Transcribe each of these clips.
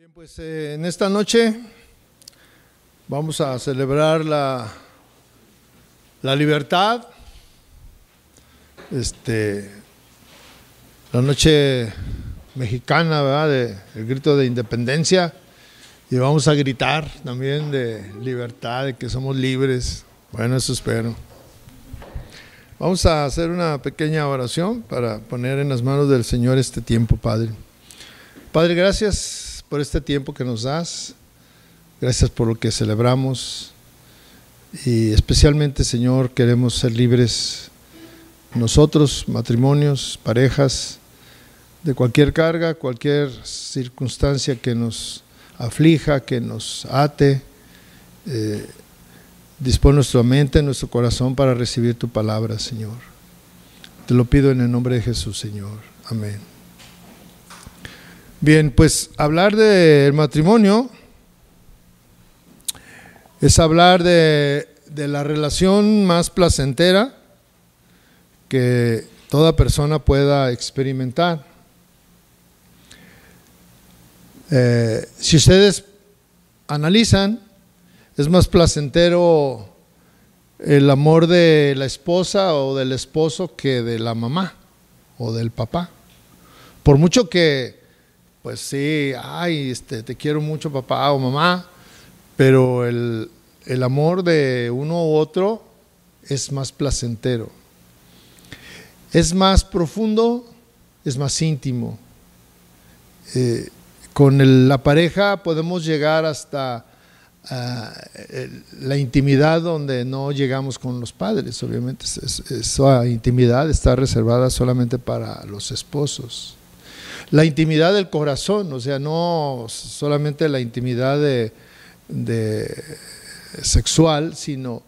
Bien, pues eh, en esta noche vamos a celebrar la, la libertad, este, la noche mexicana, ¿verdad? El grito de independencia. Y vamos a gritar también de libertad, de que somos libres. Bueno, eso espero. Vamos a hacer una pequeña oración para poner en las manos del Señor este tiempo, Padre. Padre, gracias por este tiempo que nos das. Gracias por lo que celebramos. Y especialmente, Señor, queremos ser libres nosotros, matrimonios, parejas, de cualquier carga, cualquier circunstancia que nos aflija, que nos ate. Eh, dispone nuestra mente, nuestro corazón para recibir tu palabra, Señor. Te lo pido en el nombre de Jesús, Señor. Amén. Bien, pues hablar del matrimonio es hablar de, de la relación más placentera que toda persona pueda experimentar. Eh, si ustedes analizan, es más placentero el amor de la esposa o del esposo que de la mamá o del papá. Por mucho que, pues sí, ay, este, te quiero mucho papá o mamá, pero el, el amor de uno u otro es más placentero. Es más profundo, es más íntimo. Eh, con la pareja podemos llegar hasta uh, la intimidad donde no llegamos con los padres. Obviamente esa intimidad está reservada solamente para los esposos. La intimidad del corazón, o sea, no solamente la intimidad de, sexual, sino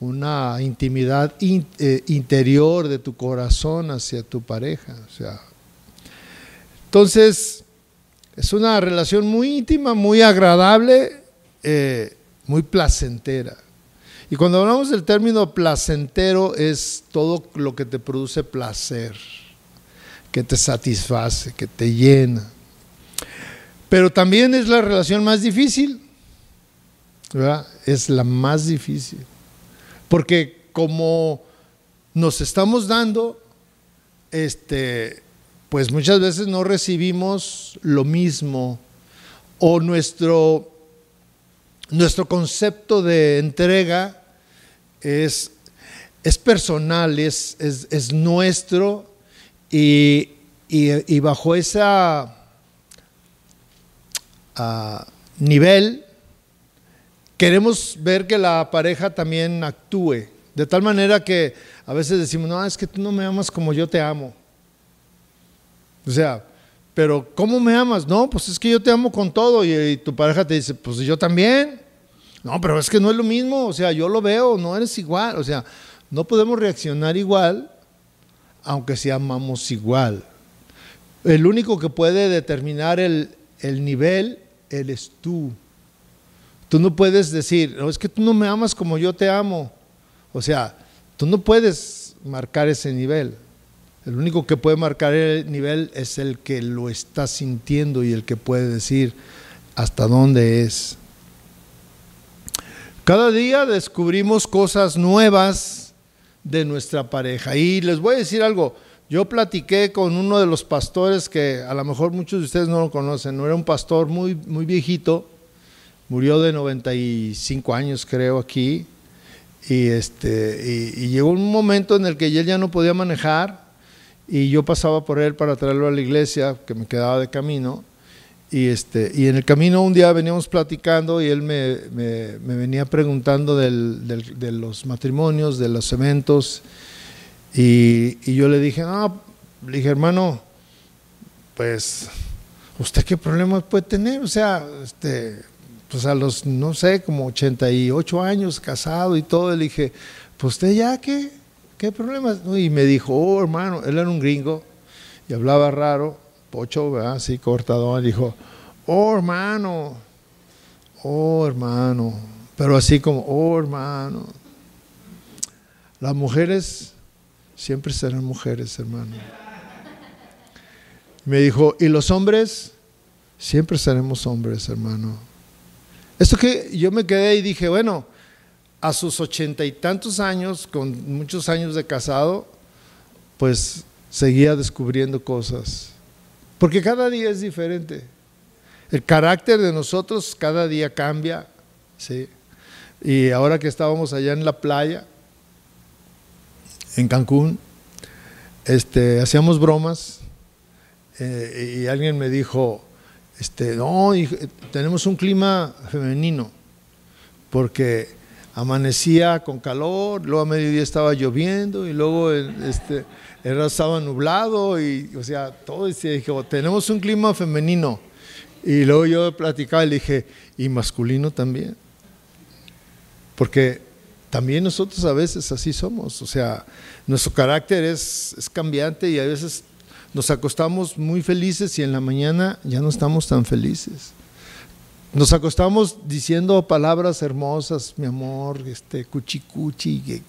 una intimidad in, eh, interior de tu corazón hacia tu pareja. O sea, entonces, es una relación muy íntima, muy agradable, eh, muy placentera. Y cuando hablamos del término placentero es todo lo que te produce placer, que te satisface, que te llena. Pero también es la relación más difícil, ¿verdad? Es la más difícil. Porque como nos estamos dando, este, pues muchas veces no recibimos lo mismo o nuestro, nuestro concepto de entrega es, es personal, es, es, es nuestro y, bajo ese uh, nivel queremos ver que la pareja también actúe, de tal manera que a veces decimos, no, es que tú no me amas como yo te amo. O sea, pero ¿cómo me amas? No, pues es que yo te amo con todo y, y, tu pareja te dice, pues yo también. No, pero es que no es lo mismo, o sea, yo lo veo, no eres igual, o sea, no podemos reaccionar igual aunque si amamos igual. El único que puede determinar el, el nivel, eres tú. Tú no puedes decir, no, es que tú no me amas como yo te amo. O sea, tú no puedes marcar ese nivel. El único que puede marcar el nivel es el que lo está sintiendo y el que puede decir hasta dónde es. Cada día descubrimos cosas nuevas de nuestra pareja. Y les voy a decir algo, yo platiqué con uno de los pastores que a lo mejor muchos de ustedes no lo conocen, no era un pastor muy, muy viejito, murió de 95 años creo aquí, y, este, y, y llegó un momento en el que él ya no podía manejar, y yo pasaba por él para traerlo a la iglesia, que me quedaba de camino, y, este, y en el camino un día veníamos platicando y él me, me, venía preguntando del, del, de los matrimonios, de los eventos, y, y yo le dije, no, le dije, hermano, pues, ¿usted qué problemas puede tener? O sea, este, pues a los, no sé, como 88 años, casado y todo, le dije, pues usted ya, ¿qué? ¿Qué problemas? Y me dijo, oh, hermano, él era un gringo y hablaba raro, pocho, ¿verdad? Así cortadón, dijo, oh, hermano, oh, hermano, pero así como, oh, hermano. Las mujeres siempre serán mujeres, hermano. Me dijo, ¿y los hombres? Siempre seremos hombres, hermano. Esto que yo me quedé y dije, bueno, a sus ochenta y tantos años, con muchos años de casado, pues seguía descubriendo cosas. Porque cada día es diferente. El carácter de nosotros cada día cambia, ¿sí? Y ahora que estábamos allá en la playa, en Cancún, este, hacíamos bromas eh, y alguien me dijo, este, no, tenemos un clima femenino, porque amanecía con calor, luego a mediodía estaba lloviendo y luego este, estaba nublado y, o sea, todo, y dijo, tenemos un clima femenino. Y luego yo platicaba y le dije, y masculino también. Porque también nosotros a veces así somos, o sea, nuestro carácter es, es cambiante y a veces nos acostamos muy felices y en la mañana ya no estamos tan felices. Nos acostamos diciendo palabras hermosas, mi amor, este cuchi cuchi,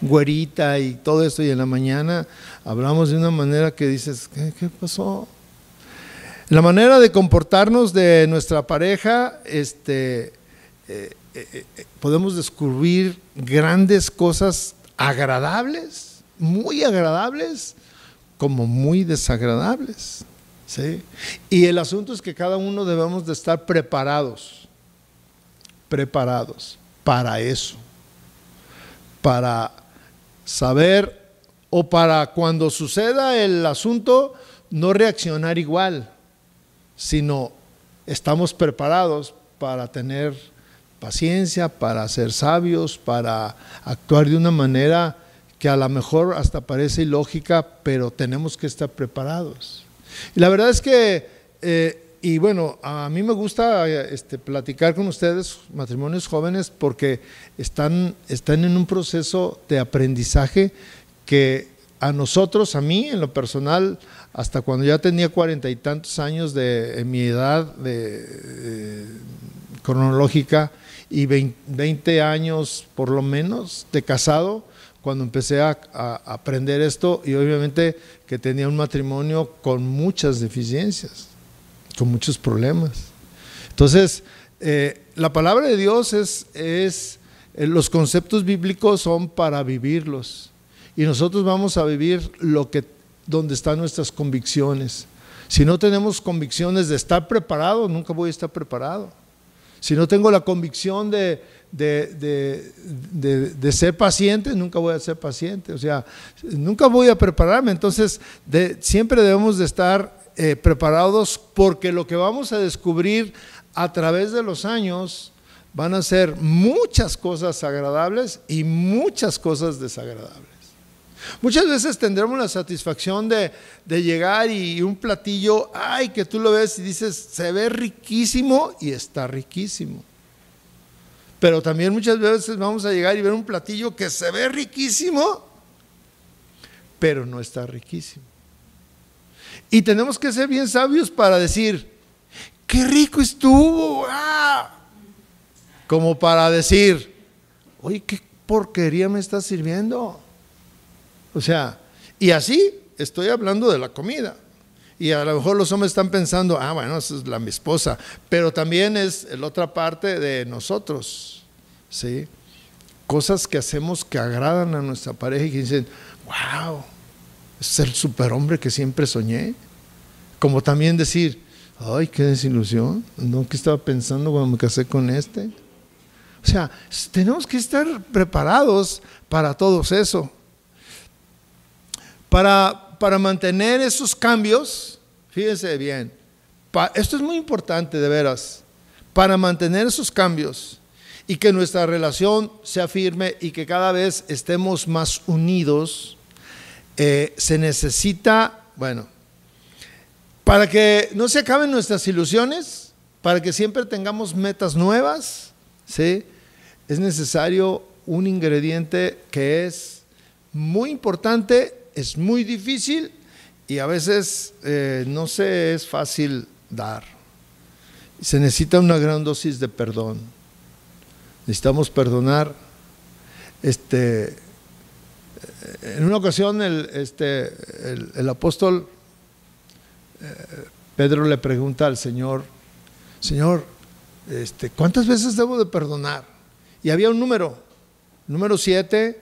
güerita y todo esto y en la mañana hablamos de una manera que dices, ¿qué, pasó? La manera de comportarnos de nuestra pareja, este, eh, eh, eh, podemos descubrir grandes cosas agradables, muy agradables, como muy desagradables. ¿sí? Y el asunto es que cada uno debemos de estar preparados, preparados para eso, para saber o para cuando suceda el asunto no reaccionar igual, sino estamos preparados para tener paciencia, para ser sabios, para actuar de una manera que a lo mejor hasta parece ilógica, pero tenemos que estar preparados. Y la verdad es que, eh, y bueno, a mí me gusta este, platicar con ustedes, matrimonios jóvenes, porque están, están en un proceso de aprendizaje que a nosotros, a mí en lo personal, hasta cuando ya tenía cuarenta y tantos años de mi edad de, cronológica y veinte años por lo menos de casado, cuando empecé a, aprender esto y obviamente que tenía un matrimonio con muchas deficiencias, muchos problemas. Entonces, eh, la palabra de Dios es, es eh, los conceptos bíblicos son para vivirlos y nosotros vamos a vivir lo que donde están nuestras convicciones. Si no tenemos convicciones de estar preparado, nunca voy a estar preparado. Si no tengo la convicción de, de, ser paciente, nunca voy a ser paciente. O sea, nunca voy a prepararme. Entonces, siempre debemos de estar eh, preparados porque lo que vamos a descubrir a través de los años van a ser muchas cosas agradables y muchas cosas desagradables. Muchas veces tendremos la satisfacción de, de, llegar y un platillo, ay, que tú lo ves y dices, se ve riquísimo y está riquísimo. Pero también muchas veces vamos a llegar y ver un platillo que se ve riquísimo, pero no está riquísimo. Y tenemos que ser bien sabios para decir, qué rico estuvo, ¡Ah! como para decir, oye, qué porquería me está sirviendo. O sea, y así estoy hablando de la comida. Y a lo mejor los hombres están pensando, ah, bueno, esa es la mi esposa, pero también es la otra parte de nosotros, ¿sí? Cosas que hacemos que agradan a nuestra pareja y que dicen, wow, es el superhombre que siempre soñé. Como también decir, ay, qué desilusión, ¿no? ¿Qué estaba pensando cuando me casé con este? O sea, tenemos que estar preparados para todo eso. Para para mantener esos cambios, fíjense bien, esto es muy importante de veras, para mantener esos cambios y que nuestra relación sea firme y que cada vez estemos más unidos, eh, se necesita, bueno, para que no se acaben nuestras ilusiones, para que siempre tengamos metas nuevas, ¿sí? es necesario un ingrediente que es muy importante es muy difícil y a veces eh, no se es fácil dar. Se necesita una gran dosis de perdón. Necesitamos perdonar. Este, en una ocasión el, este, el, apóstol eh, Pedro le pregunta al Señor, Señor, este, ¿cuántas veces debo de perdonar? Y había un número, número siete,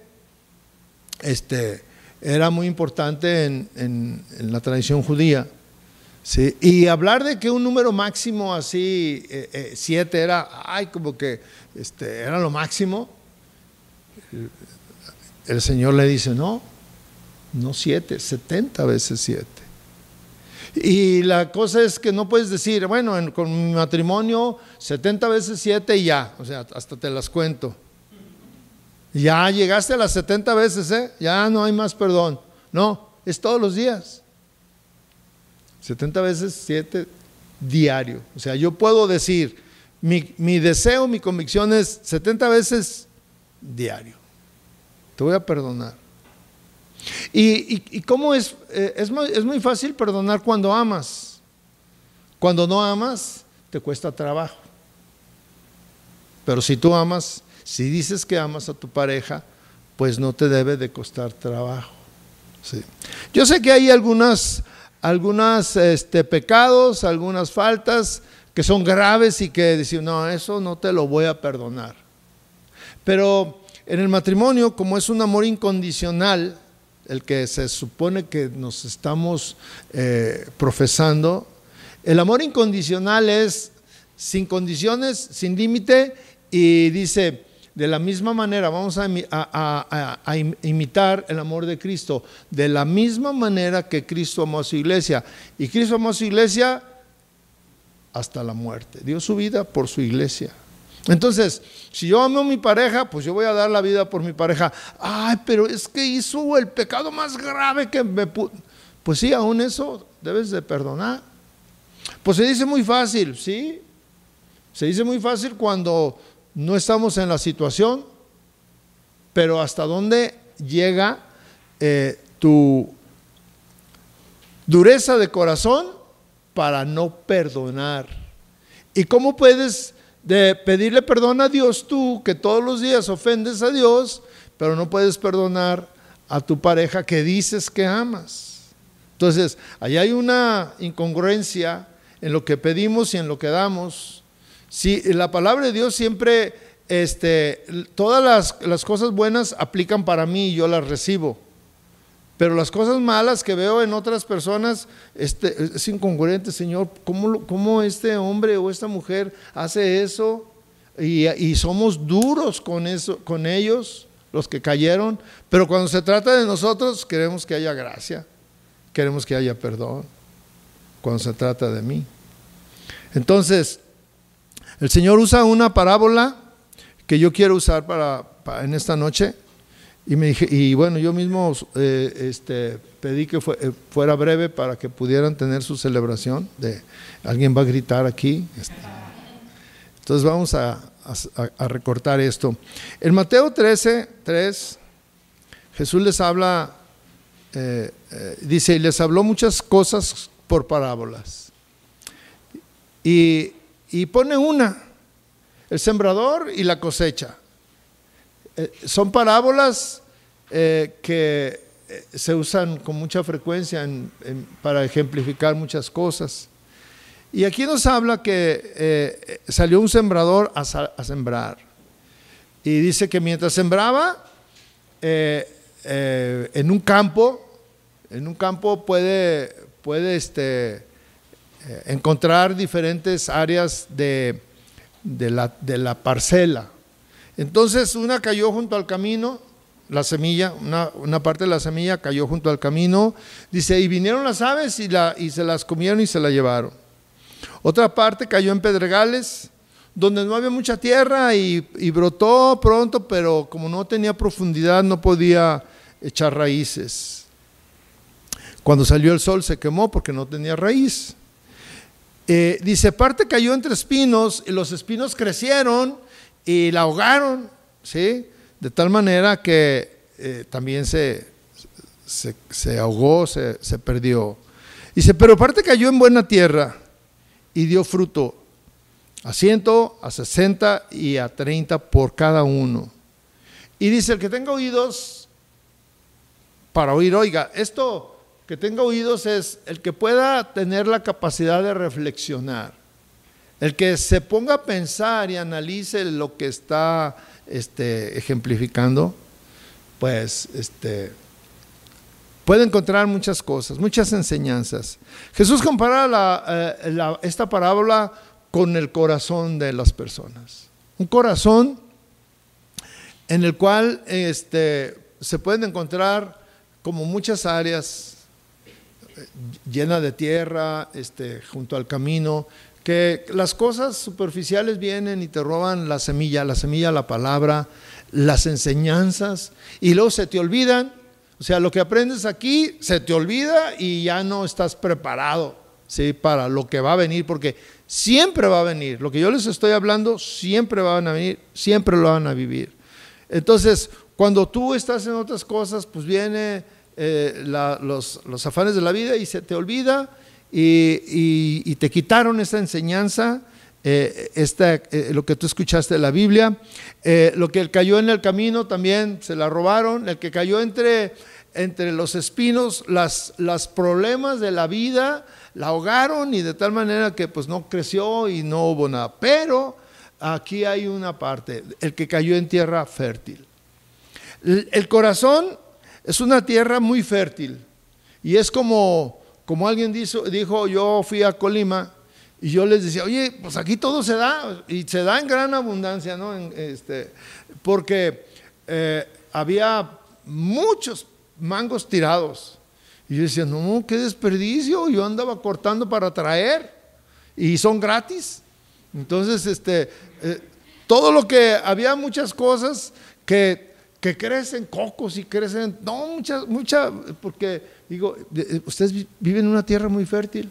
este, era muy importante en, la tradición judía. ¿sí? Y hablar de que un número máximo así, eh, eh, siete, era, ay, como que este, era lo máximo, el Señor le dice, no, no siete, setenta veces siete. Y la cosa es que no puedes decir, bueno, con mi matrimonio 70 veces 7 y ya, o sea, hasta te las cuento. Ya llegaste a las 70 veces, ¿eh? Ya no hay más perdón. No, es todos los días. 70 veces 7 diario. O sea, yo puedo decir, mi, mi deseo, mi convicción es 70 veces diario. Te voy a perdonar. ¿Y, cómo es? Eh, es, muy, es muy fácil perdonar cuando amas. Cuando no amas, te cuesta trabajo. Pero si tú amas, si dices que amas a tu pareja, pues no te debe de costar trabajo. Yo sé que hay algunas, algunas este, pecados, algunas faltas que son graves y que dicen, no, eso no te lo voy a perdonar. Pero en el matrimonio, como es un amor incondicional, el que se supone que nos estamos eh, profesando, el amor incondicional es sin condiciones, sin límite, y dice, de la misma manera, vamos a, a, imitar el amor de Cristo, de la misma manera que Cristo amó a su iglesia. Y Cristo amó a su iglesia hasta la muerte, dio su vida por su iglesia. Entonces, si yo amo a mi pareja, pues yo voy a dar la vida por mi pareja. Ay, pero es que hizo el pecado más grave que me pudo. Pues sí, aún eso debes de perdonar. Pues se dice muy fácil, ¿sí? Se dice muy fácil cuando no estamos en la situación, pero hasta dónde llega eh, tu dureza de corazón para no perdonar. ¿Y cómo puedes de pedirle perdón a Dios tú, que todos los días ofendes a Dios, pero no puedes perdonar a tu pareja que dices que amas. Entonces, ahí hay una incongruencia en lo que pedimos y en lo que damos. Si la palabra de Dios siempre, este, todas las, las cosas buenas aplican para mí y yo las recibo. Pero las cosas malas que veo en otras personas este, es incongruente, Señor. ¿Cómo, ¿Cómo, este hombre o esta mujer hace eso? Y, somos duros con, eso, con ellos, los que cayeron. Pero cuando se trata de nosotros, queremos que haya gracia, queremos que haya perdón. Cuando se trata de mí. Entonces, el Señor usa una parábola que yo quiero usar para en esta noche y, me dije, y bueno, yo mismo eh, este, pedí que eh, fuera breve para que pudieran tener su celebración. De, alguien va a gritar aquí. Entonces vamos a, recortar esto. En Mateo 13, 3, Jesús les habla, eh, dice, y les habló muchas cosas por parábolas. Y, y pone una, el sembrador y la cosecha. Son parábolas eh, que eh, se usan con mucha frecuencia para ejemplificar muchas cosas. Y aquí nos habla que eh, salió un sembrador a, sembrar. Y dice que mientras sembraba en un campo, en un campo puede, puede este, encontrar diferentes áreas de, la, de la parcela. Entonces una cayó junto al camino, la semilla, una, parte de la semilla cayó junto al camino. Dice, y vinieron las aves y, la, y se las comieron y se la llevaron. Otra parte cayó en pedregales, donde no había mucha tierra y, y brotó pronto, pero como no tenía profundidad no podía echar raíces. Cuando salió el sol se quemó porque no tenía raíz. Eh, dice, parte cayó entre espinos y los espinos crecieron y la ahogaron, ¿sí? de tal manera que eh, también se, se, ahogó, se, se, perdió. Dice, pero aparte cayó en buena tierra y dio fruto a ciento, a sesenta y a treinta por cada uno. Y dice, el que tenga oídos para oír, oiga, esto que tenga oídos es el que pueda tener la capacidad de reflexionar, el que se ponga a pensar y analice lo que está este, ejemplificando, pues este, puede encontrar muchas cosas, muchas enseñanzas. Jesús compara eh, esta parábola con el corazón de las personas. Un corazón en el cual este, se pueden encontrar como muchas áreas eh, llenas de tierra, este, junto al camino, que las cosas superficiales vienen y te roban la semilla, la semilla, la palabra, las enseñanzas, y luego se te olvidan. O sea, lo que aprendes aquí se te olvida y ya no estás preparado ¿sí? para lo que va a venir, porque siempre va a venir. Lo que yo les estoy hablando, siempre van a venir, siempre lo van a vivir. Entonces, cuando tú estás en otras cosas, pues viene eh, los, afanes de la vida y se te olvida y, te quitaron esta enseñanza, eh, eh, lo que tú escuchaste de la Biblia. lo que cayó en el camino también se la robaron. El que cayó entre, entre los espinos, las, los problemas de la vida la ahogaron y de tal manera que pues no creció y no hubo nada. Pero aquí hay una parte, el que cayó en tierra fértil. El corazón es una tierra muy fértil y es como, como alguien dijo, yo fui a Colima y yo les decía, oye, pues aquí todo se da y se da en gran abundancia, ¿no? este, porque eh, había muchos mangos tirados. Y yo decía, no, qué desperdicio, yo andaba cortando para traer y son gratis. Entonces, este, eh, todo lo que había muchas cosas que que crecen cocos y crecen, no, muchas, muchas, porque digo, eh, ustedes viven en una tierra muy fértil.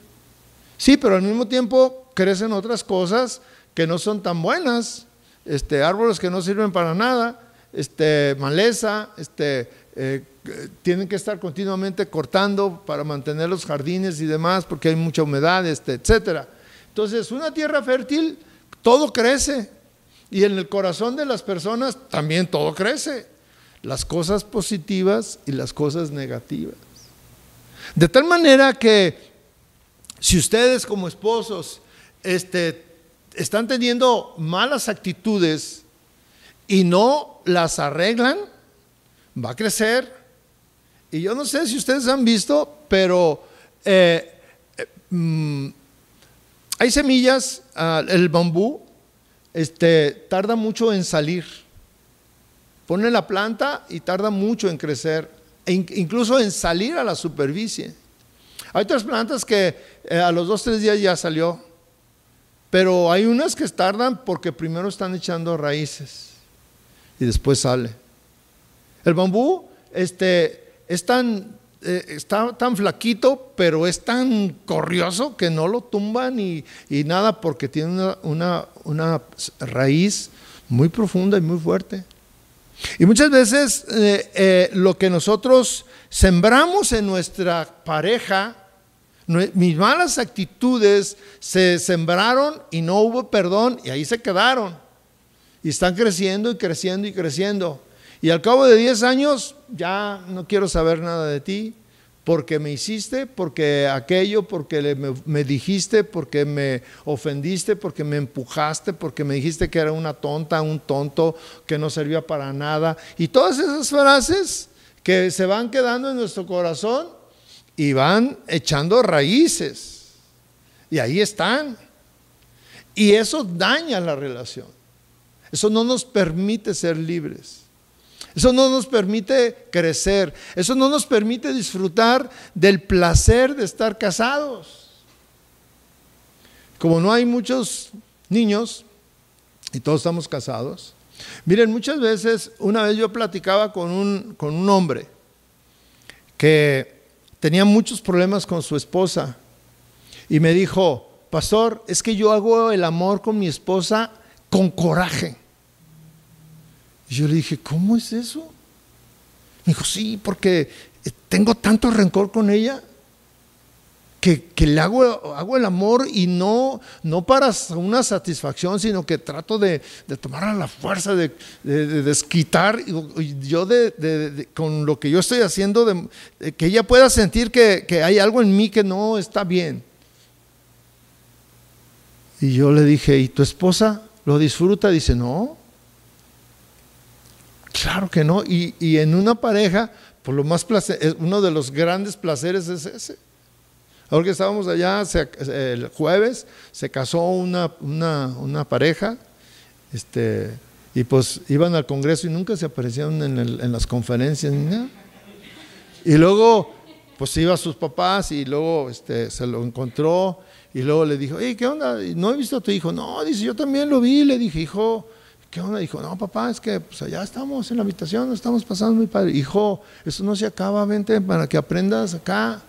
Sí, pero al mismo tiempo crecen otras cosas que no son tan buenas, este, árboles que no sirven para nada, este, maleza, este, eh, tienen que estar continuamente cortando para mantener los jardines y demás, porque hay mucha humedad, este, etc. Entonces, una tierra fértil, todo crece, y en el corazón de las personas también todo crece las cosas positivas y las cosas negativas. De tal manera que si ustedes como esposos este, están teniendo malas actitudes y no las arreglan, va a crecer. Y yo no sé si ustedes han visto, pero eh, eh, mm, hay semillas, ah, el bambú este, tarda mucho en salir Pone la planta y tarda mucho en crecer, incluso en salir a la superficie. Hay otras plantas que eh, a los dos, tres días ya salió, pero hay unas que tardan porque primero están echando raíces y después sale. El bambú este, es tan, eh, está tan flaquito, pero es tan corrioso que no lo tumban y, nada porque tiene una, una raíz muy profunda y muy fuerte. Y muchas veces eh, eh, lo que nosotros sembramos en nuestra pareja, mis malas actitudes se sembraron y no hubo perdón y ahí se quedaron. Y están creciendo y creciendo y creciendo. Y al cabo de 10 años ya no quiero saber nada de ti, porque me hiciste, porque aquello, porque me, dijiste, porque me ofendiste, porque me empujaste, porque me dijiste que era una tonta, un tonto, que no servía para nada. Y todas esas frases que se van quedando en nuestro corazón y van echando raíces. Y ahí están. Y eso daña la relación. Eso no nos permite ser libres. Eso no nos permite crecer. Eso no nos permite disfrutar del placer de estar casados. Como no hay muchos niños y todos estamos casados. Miren, muchas veces, una vez yo platicaba con un, con un hombre que tenía muchos problemas con su esposa y me dijo, pastor, es que yo hago el amor con mi esposa con coraje. Y yo le dije, ¿cómo es eso? Me dijo, sí, porque tengo tanto rencor con ella. que, le hago, hago, el amor y no, no para una satisfacción, sino que trato de, tomar a la fuerza, de, desquitar yo con lo que yo estoy haciendo, de, que ella pueda sentir que, que hay algo en mí que no está bien. Y yo le dije, ¿y tu esposa lo disfruta? Dice, no. Claro que no. Y, y en una pareja, por lo más placer, uno de los grandes placeres es ese Ahora que estábamos allá, el jueves se casó una, una, pareja, este, y pues iban al Congreso y nunca se aparecieron en, las conferencias ni nada. Y luego, pues iba a sus papás y luego este, se lo encontró y luego le dijo, hey, ¿qué onda? ¿No he visto a tu hijo? No, dice, yo también lo vi. Le dije, hijo, ¿qué onda? Dijo, no, papá, es que pues allá estamos en la habitación, estamos pasando muy padre. Hijo, eso no se acaba, vente para que aprendas acá.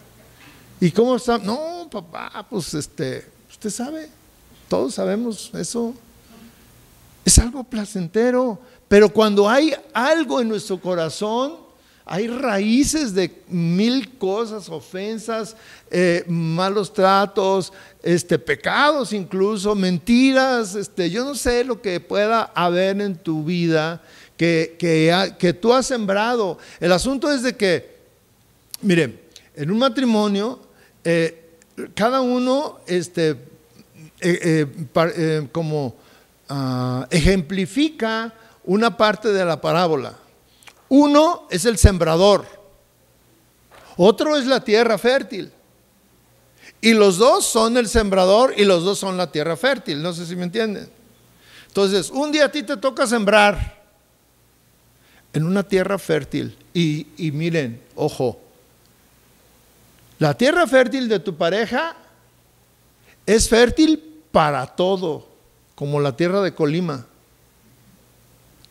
¿Y cómo está? No, papá, pues este, usted sabe, todos sabemos eso. Es algo placentero, pero cuando hay algo en nuestro corazón, hay raíces de mil cosas, ofensas, eh, malos tratos, este, pecados incluso, mentiras, este, yo no sé lo que pueda haber en tu vida que, que, tú has sembrado. El asunto es de que, mire, en un matrimonio eh, cada uno este, eh, como ah, ejemplifica una parte de la parábola. Uno es el sembrador, otro es la tierra fértil. Y los dos son el sembrador y los dos son la tierra fértil. No sé si me entienden. Entonces, un día a ti te toca sembrar en una tierra fértil. Y, y miren, ojo, la tierra fértil de tu pareja es fértil para todo, como la tierra de Colima.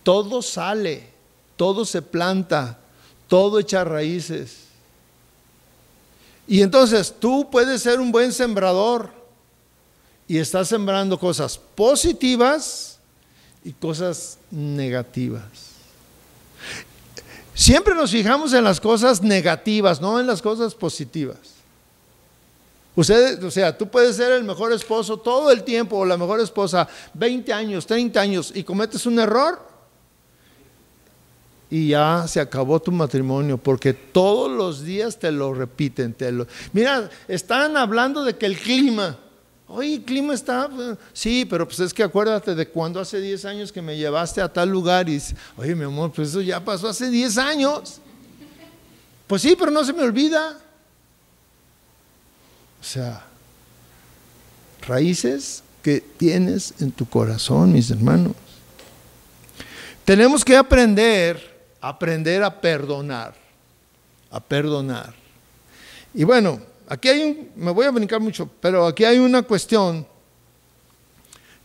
Todo sale, todo se planta, todo echa raíces. Y entonces tú puedes ser un buen sembrador y estás sembrando cosas positivas y cosas negativas. Siempre nos fijamos en las cosas negativas, no en las cosas positivas. Usted, o sea, tú puedes ser el mejor esposo todo el tiempo o la mejor esposa 20 años, 30 años y cometes un error y ya se acabó tu matrimonio porque todos los días te lo repiten. Te lo... Mira, están hablando de que el clima, Oye, el clima está, sí, pero pues es que acuérdate de cuando hace 10 años que me llevaste a tal lugar y oye, mi amor, pues eso ya pasó hace 10 años. Pues sí, pero no se me olvida. O sea, raíces que tienes en tu corazón, mis hermanos. Tenemos que aprender, aprender a perdonar, a perdonar. Y bueno, Aquí hay un, me voy a brincar mucho, pero aquí hay una cuestión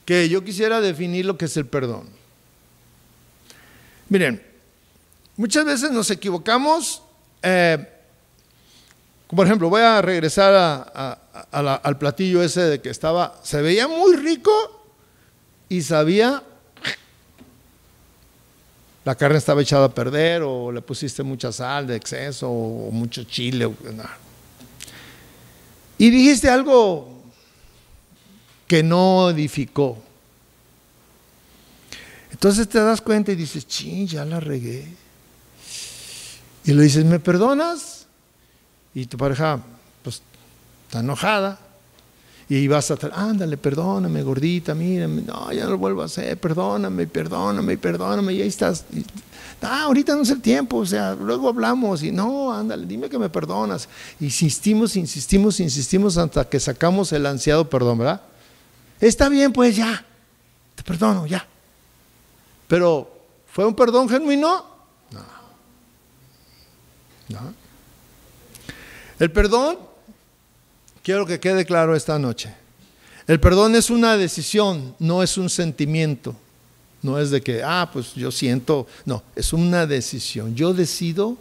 que yo quisiera definir lo que es el perdón. Miren, muchas veces nos equivocamos. Eh, por ejemplo, voy a regresar al platillo ese de que estaba, se veía muy rico y sabía, la carne estaba echada a perder o le pusiste mucha sal de exceso o mucho chile. O, y dijiste algo que no edificó. Entonces te das cuenta y dices, ching, ya la regué. Y le dices, ¿me perdonas? Y tu pareja, pues, está enojada. Y vas a, ándale, perdóname, gordita, mírame, no, ya no lo vuelvo a hacer, perdóname, perdóname, perdóname, y ahí estás. Ah, ahorita no es el tiempo, o sea, luego hablamos y no, ándale, dime que me perdonas. Insistimos, insistimos, insistimos hasta que sacamos el ansiado perdón, ¿verdad? Está bien, pues ya, te perdono, ya. Pero, ¿fue un perdón genuino? No. No. El perdón, quiero que quede claro esta noche. El perdón es una decisión, no es un sentimiento. No es de que, ah, pues yo siento, no, es una decisión. Yo decido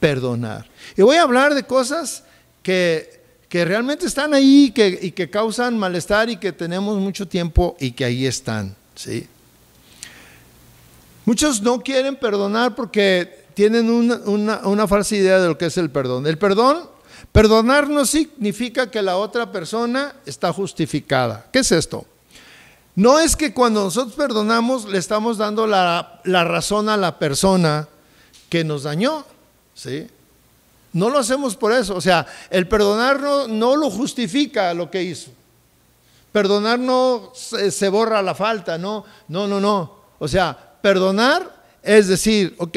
perdonar. Y voy a hablar de cosas que, que realmente están ahí que, y que causan malestar y que tenemos mucho tiempo y que ahí están. ¿sí? Muchos no quieren perdonar porque tienen una, una, una falsa idea de lo que es el perdón. El perdón, Perdonar no significa que la otra persona está justificada. ¿Qué es esto? No es que cuando nosotros perdonamos le estamos dando la, razón a la persona que nos dañó, ¿sí? No lo hacemos por eso. O sea, el perdonar no, lo justifica lo que hizo. Perdonar no se, se, borra la falta, no, no, no, no. O sea, perdonar es decir, ok,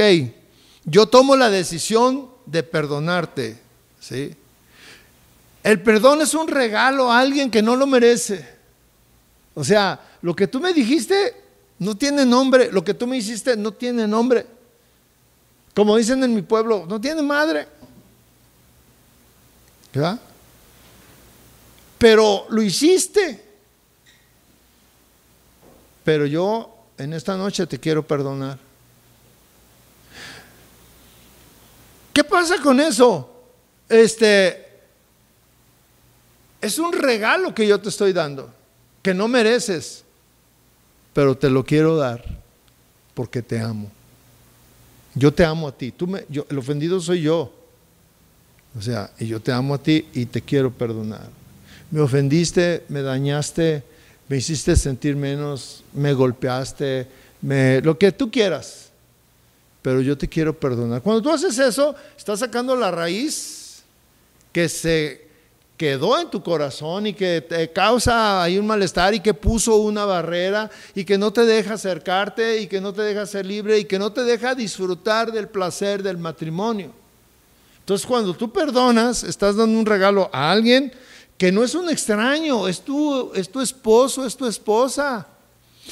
yo tomo la decisión de perdonarte, ¿sí? El perdón es un regalo a alguien que no lo merece. O sea, lo que tú me dijiste no tiene nombre, lo que tú me hiciste no tiene nombre. Como dicen en mi pueblo, no tiene madre. ¿Verdad? Pero lo hiciste. Pero yo en esta noche te quiero perdonar. ¿Qué pasa con eso? Este, es un regalo que yo te estoy dando, que no mereces, pero te lo quiero dar porque te amo. Yo te amo a ti. Tú me, yo, el ofendido soy yo. O sea, y yo te amo a ti y te quiero perdonar. Me ofendiste, me dañaste, me hiciste sentir menos, me golpeaste, me, lo que tú quieras. Pero yo te quiero perdonar. Cuando tú haces eso, estás sacando la raíz que se quedó en tu corazón y que te causa ahí un malestar y que puso una barrera y que no te deja acercarte y que no te deja ser libre y que no te deja disfrutar del placer del matrimonio. Entonces cuando tú perdonas, estás dando un regalo a alguien que no es un extraño, es tu, es tu esposo, es tu esposa.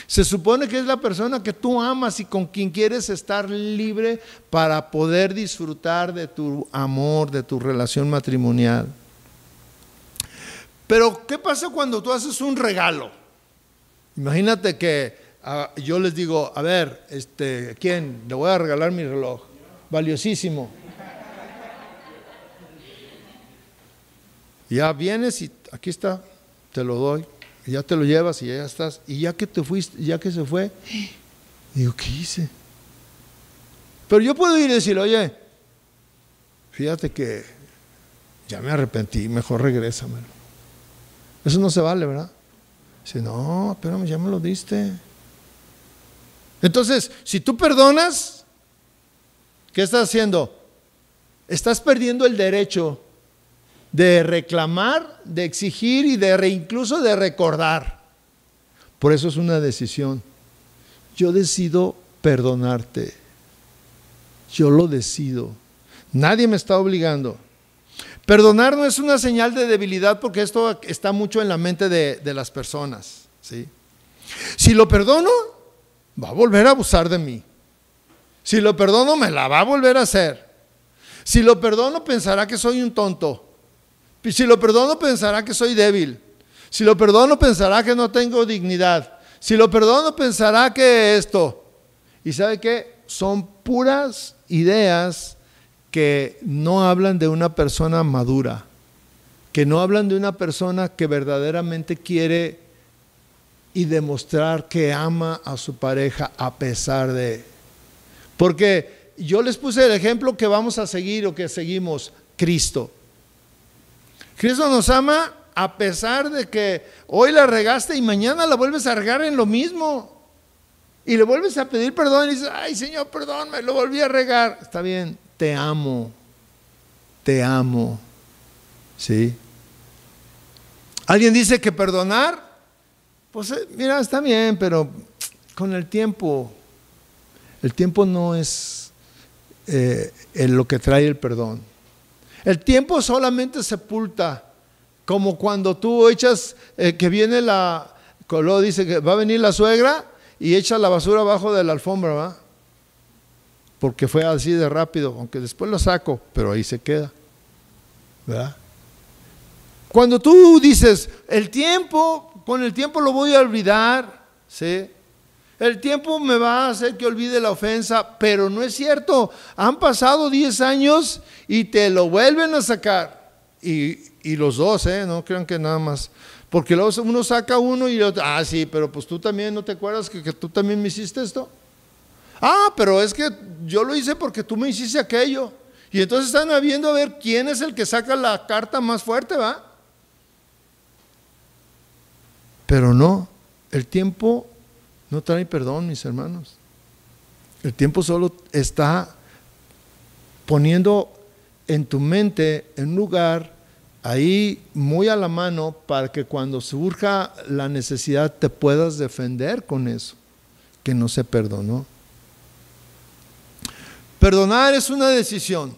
Se supone que es la persona que tú amas y con quien quieres estar libre para poder disfrutar de tu amor, de tu relación matrimonial. Pero, ¿qué pasa cuando tú haces un regalo? Imagínate que ah, yo les digo, a ver, este, ¿quién? Le voy a regalar mi reloj, valiosísimo. Ya vienes y aquí está, te lo doy, ya te lo llevas y ya estás. Y ya que te fuiste, ya que se fue, digo, ¿qué hice? Pero yo puedo ir y decir, oye, fíjate que ya me arrepentí, mejor regrésamelo. Eso no se vale, ¿verdad? Dice, no, espérame, ya me lo diste. Entonces, si tú perdonas, ¿qué estás haciendo? Estás perdiendo el derecho de reclamar, de exigir y de incluso de recordar. Por eso es una decisión. Yo decido perdonarte. Yo lo decido. Nadie me está obligando. Perdonar no es una señal de debilidad porque esto está mucho en la mente de, las personas. ¿sí? Si lo perdono, va a volver a abusar de mí. Si lo perdono, me la va a volver a hacer. Si lo perdono, pensará que soy un tonto. Si lo perdono, pensará que soy débil. Si lo perdono, pensará que no tengo dignidad. Si lo perdono, pensará que esto. ¿Y sabe qué? Son puras ideas que no hablan de una persona madura, que no hablan de una persona que verdaderamente quiere y demostrar que ama a su pareja a pesar de... Porque yo les puse el ejemplo que vamos a seguir o que seguimos, Cristo. Cristo nos ama a pesar de que hoy la regaste y mañana la vuelves a regar en lo mismo. Y le vuelves a pedir perdón y dices, ay Señor, perdón, me lo volví a regar. Está bien, te amo, te amo. ¿Sí? ¿Alguien dice que perdonar? Pues eh, mira, está bien, pero con el tiempo, el tiempo no es eh, lo que trae el perdón. El tiempo solamente sepulta, como cuando tú echas, eh, que viene la, Coló dice que va a venir la suegra y echa la basura abajo de la alfombra, ¿va? porque fue así de rápido, aunque después lo saco, pero ahí se queda. ¿Verdad? Cuando tú dices, el tiempo, con el tiempo lo voy a olvidar, ¿sí? El tiempo me va a hacer que olvide la ofensa, pero no es cierto. Han pasado 10 años y te lo vuelven a sacar. Y, los dos, ¿eh? No crean que nada más. Porque luego uno saca uno y otro, ah, sí, pero pues tú también, ¿no te acuerdas que, que tú también me hiciste esto? Ah, pero es que yo lo hice porque tú me hiciste aquello. Y entonces están viendo a ver quién es el que saca la carta más fuerte, ¿va? Pero no, el tiempo no trae perdón, mis hermanos. El tiempo solo está poniendo en tu mente en un lugar ahí muy a la mano para que cuando surja la necesidad te puedas defender con eso, que no se perdonó. Perdonar es una decisión.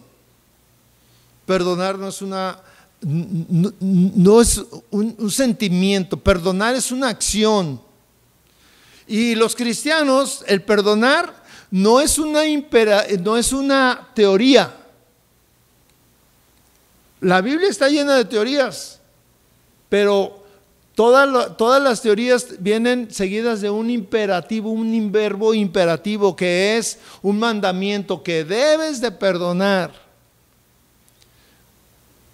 Perdonar no es una no, es un, sentimiento, perdonar es una acción. Y los cristianos, el perdonar no es una, no es una teoría. La Biblia está llena de teorías, pero todas, todas las teorías vienen seguidas de un imperativo, un verbo imperativo que es un mandamiento que debes de perdonar.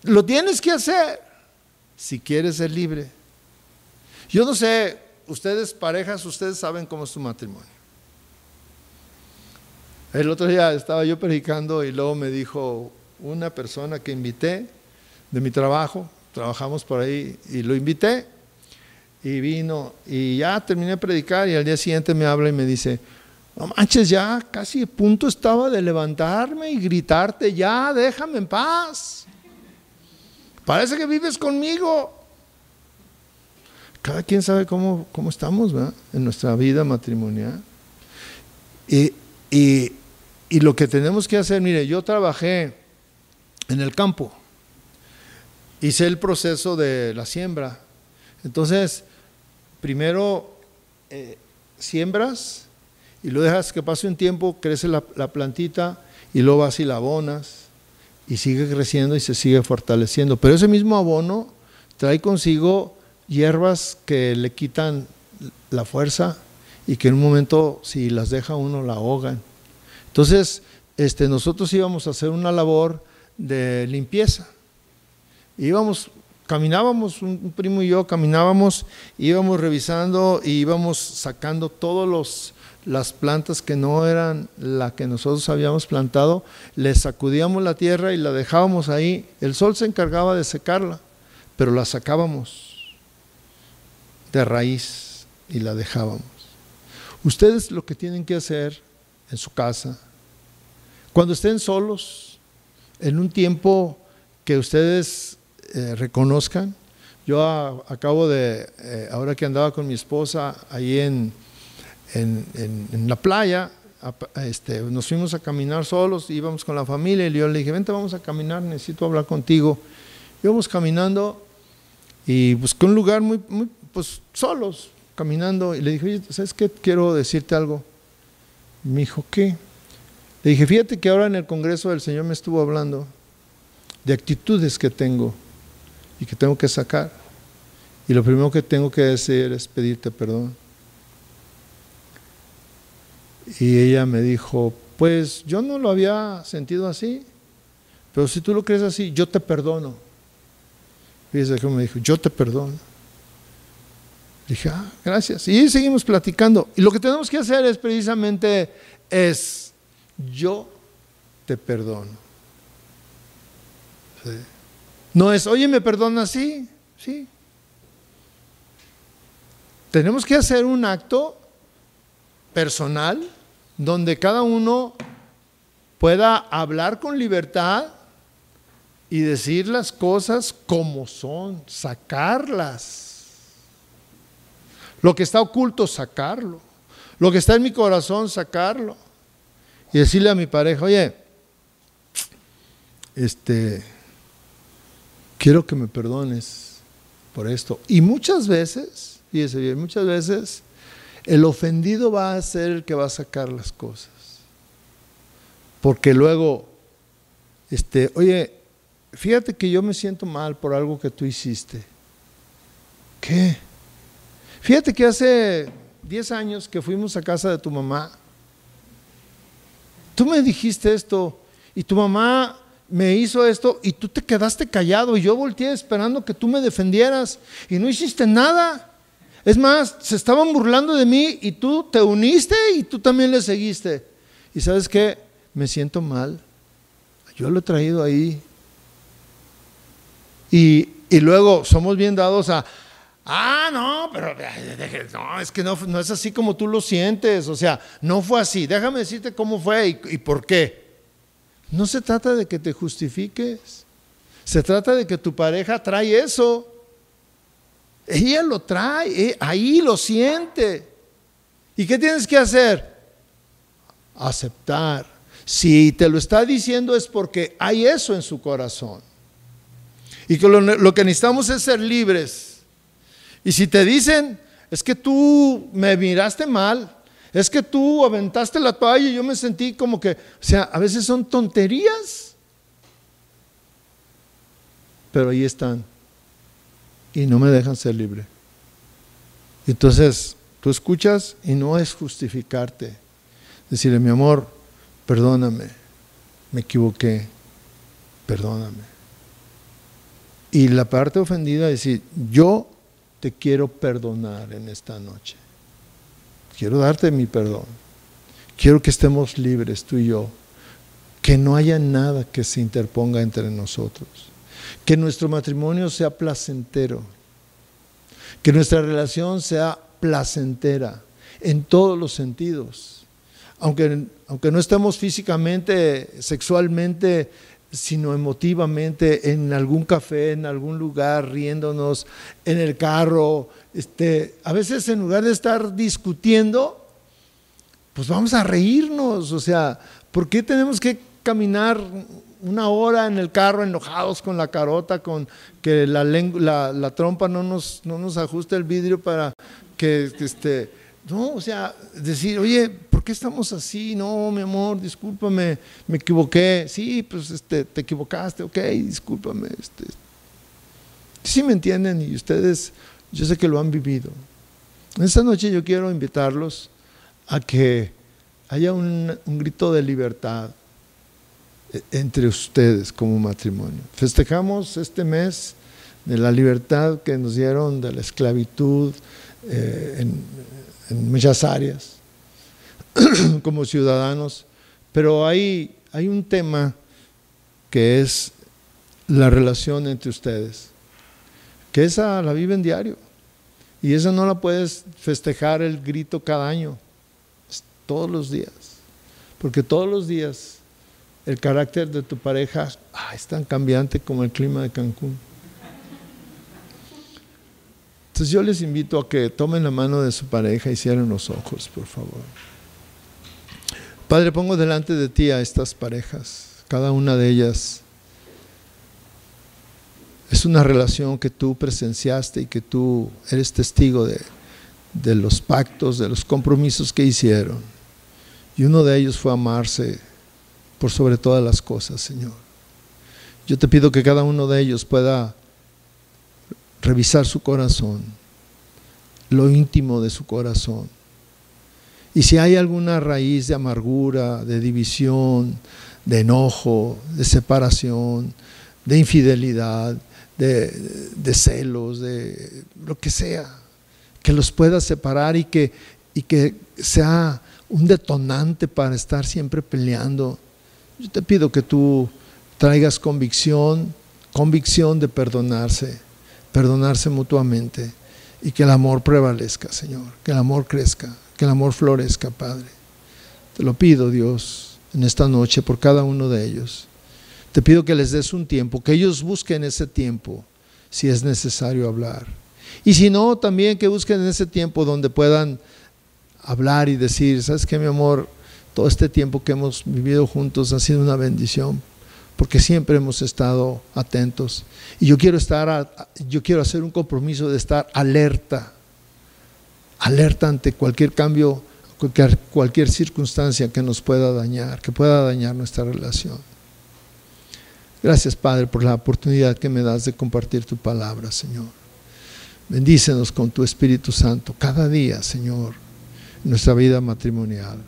Lo tienes que hacer si quieres ser libre. Yo no sé, ustedes parejas, ustedes saben cómo es su matrimonio. El otro día estaba yo predicando y luego me dijo una persona que invité de mi trabajo, trabajamos por ahí y lo invité y vino y ya terminé de predicar y al día siguiente me habla y me dice, no manches, ya casi a punto estaba de levantarme y gritarte, ya déjame en paz. Parece que vives conmigo. Cada quien sabe cómo, cómo estamos en nuestra vida matrimonial. Y, y lo que tenemos que hacer, mire, yo trabajé en el campo, hice el proceso de la siembra. Entonces, primero eh, siembras y lo dejas que pase un tiempo, crece la, la plantita y luego vas y la abonas y sigue creciendo y se sigue fortaleciendo. Pero ese mismo abono trae consigo hierbas que le quitan la fuerza y que en un momento si las deja uno la ahogan. Entonces, este, nosotros íbamos a hacer una labor de limpieza. Íbamos, caminábamos, un primo y yo caminábamos, íbamos revisando y íbamos sacando todos los las plantas que no eran la que nosotros habíamos plantado, le sacudíamos la tierra y la dejábamos ahí. El sol se encargaba de secarla, pero la sacábamos de raíz y la dejábamos. Ustedes lo que tienen que hacer en su casa, cuando estén solos, en un tiempo que ustedes eh, reconozcan, yo acabo de, eh, ahora que andaba con mi esposa ahí en en, la playa, este, nos fuimos a caminar solos, íbamos con la familia y yo le dije, vente, vamos a caminar, necesito hablar contigo. Íbamos caminando y busqué un lugar muy, muy pues solos, caminando, y le dije, oye, ¿sabes qué? Quiero decirte algo. Me dijo, ¿qué? Le dije, fíjate que ahora en el Congreso el Señor me estuvo hablando de actitudes que tengo y que tengo que sacar. Y lo primero que tengo que decir es pedirte perdón. Y ella me dijo, pues yo no lo había sentido así, pero si tú lo crees así, yo te perdono. Fíjese que me dijo, yo te perdono. Dije, ah, gracias. Y seguimos platicando. Y lo que tenemos que hacer es precisamente es, yo te perdono. No es, oye, ¿me perdona? Sí, sí. Tenemos que hacer un acto personal donde cada uno pueda hablar con libertad y decir las cosas como son, sacarlas. Lo que está oculto, sacarlo. Lo que está en mi corazón, sacarlo. Y decirle a mi pareja, oye, este, quiero que me perdones por esto. Y muchas veces, fíjese bien, muchas veces el ofendido va a ser el que va a sacar las cosas. Porque luego, este, oye, fíjate que yo me siento mal por algo que tú hiciste. ¿Qué? Fíjate que hace 10 años que fuimos a casa de tu mamá, tú me dijiste esto y tu mamá me hizo esto y tú te quedaste callado y yo volteé esperando que tú me defendieras y no hiciste nada. Es más, se estaban burlando de mí y tú te uniste y tú también le seguiste. ¿Y sabes qué? Me siento mal. Yo lo he traído ahí. Y, y luego somos bien dados a, ah, no, pero no, es que no, no, es así como tú lo sientes. O sea, no fue así. Déjame decirte cómo fue y, por qué. No se trata de que te justifiques. Se trata de que tu pareja trae eso. Ella lo trae, eh, ahí lo siente. ¿Y qué tienes que hacer? Aceptar. Si te lo está diciendo es porque hay eso en su corazón. Y que lo, que necesitamos es ser libres. Y si te dicen, es que tú me miraste mal, es que tú aventaste la toalla y yo me sentí como que, o sea, a veces son tonterías, pero ahí están y no me dejan ser libre. Entonces, tú escuchas y no es justificarte. Decirle, mi amor, perdóname, me equivoqué, perdóname. Y la parte ofendida decir, yo te quiero perdonar en esta noche. Quiero darte mi perdón. Quiero que estemos libres tú y yo. Que no haya nada que se interponga entre nosotros que nuestro matrimonio sea placentero, que nuestra relación sea placentera en todos los sentidos. Aunque, aunque no estemos físicamente, sexualmente, sino emotivamente en algún café, en algún lugar, riéndonos, en el carro. Este, a veces en lugar de estar discutiendo, pues vamos a reírnos. O sea, ¿por qué tenemos que caminar una hora en el carro enojados con la carota, con que la, la, trompa no nos, no nos ajuste el vidrio para que, este, no, o sea, decir, oye, ¿por qué estamos así? No, mi amor, discúlpame, me equivoqué. Sí, pues este, te equivocaste, ok, discúlpame. Este. Sí me entienden y ustedes, yo sé que lo han vivido. Esta noche yo quiero invitarlos a que haya un, un grito de libertad entre ustedes como matrimonio. Festejamos este mes de la libertad que nos dieron de la esclavitud eh, en, muchas áreas como ciudadanos, pero hay, hay un tema que es la relación entre ustedes, que esa la viven diario y esa no la puedes festejar el grito cada año, todos los días, porque todos los días el carácter de tu pareja ah, es tan cambiante como el clima de Cancún. Entonces yo les invito a que tomen la mano de su pareja y cierren los ojos, por favor. Padre, pongo delante de ti a estas parejas, cada una de ellas es una relación que tú presenciaste y que tú eres testigo de, de los pactos, de los compromisos que hicieron. Y uno de ellos fue amarse por sobre todas las cosas, Señor. Yo te pido que cada uno de ellos pueda revisar su corazón, lo íntimo de su corazón. Y si hay alguna raíz de amargura, de división, de enojo, de separación, de infidelidad, de, celos, de lo que sea, que los pueda separar y que, y que sea un detonante para estar siempre peleando yo te pido que tú traigas convicción, convicción de perdonarse, perdonarse mutuamente y que el amor prevalezca, Señor, que el amor crezca, que el amor florezca, Padre. Te lo pido, Dios, en esta noche por cada uno de ellos. Te pido que les des un tiempo, que ellos busquen ese tiempo si es necesario hablar. Y si no, también que busquen ese tiempo donde puedan hablar y decir, ¿sabes qué, mi amor? todo este tiempo que hemos vivido juntos ha sido una bendición, porque siempre hemos estado atentos. Y yo quiero estar, yo quiero hacer un compromiso de estar alerta, alerta ante cualquier cambio, cualquier, cualquier circunstancia que nos pueda dañar, que pueda dañar nuestra relación. Gracias, Padre, por la oportunidad que me das de compartir tu palabra, Señor. Bendícenos con tu Espíritu Santo cada día, Señor, en nuestra vida matrimonial.